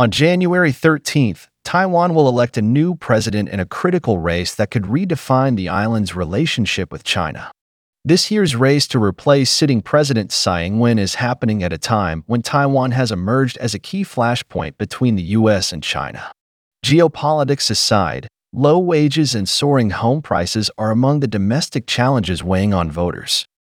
On January 13th, Taiwan will elect a new president in a critical race that could redefine the island's relationship with China. This year's race to replace sitting President Tsai Ing-wen is happening at a time when Taiwan has emerged as a key flashpoint between the US and China. Geopolitics aside, low wages and soaring home prices are among the domestic challenges weighing on voters.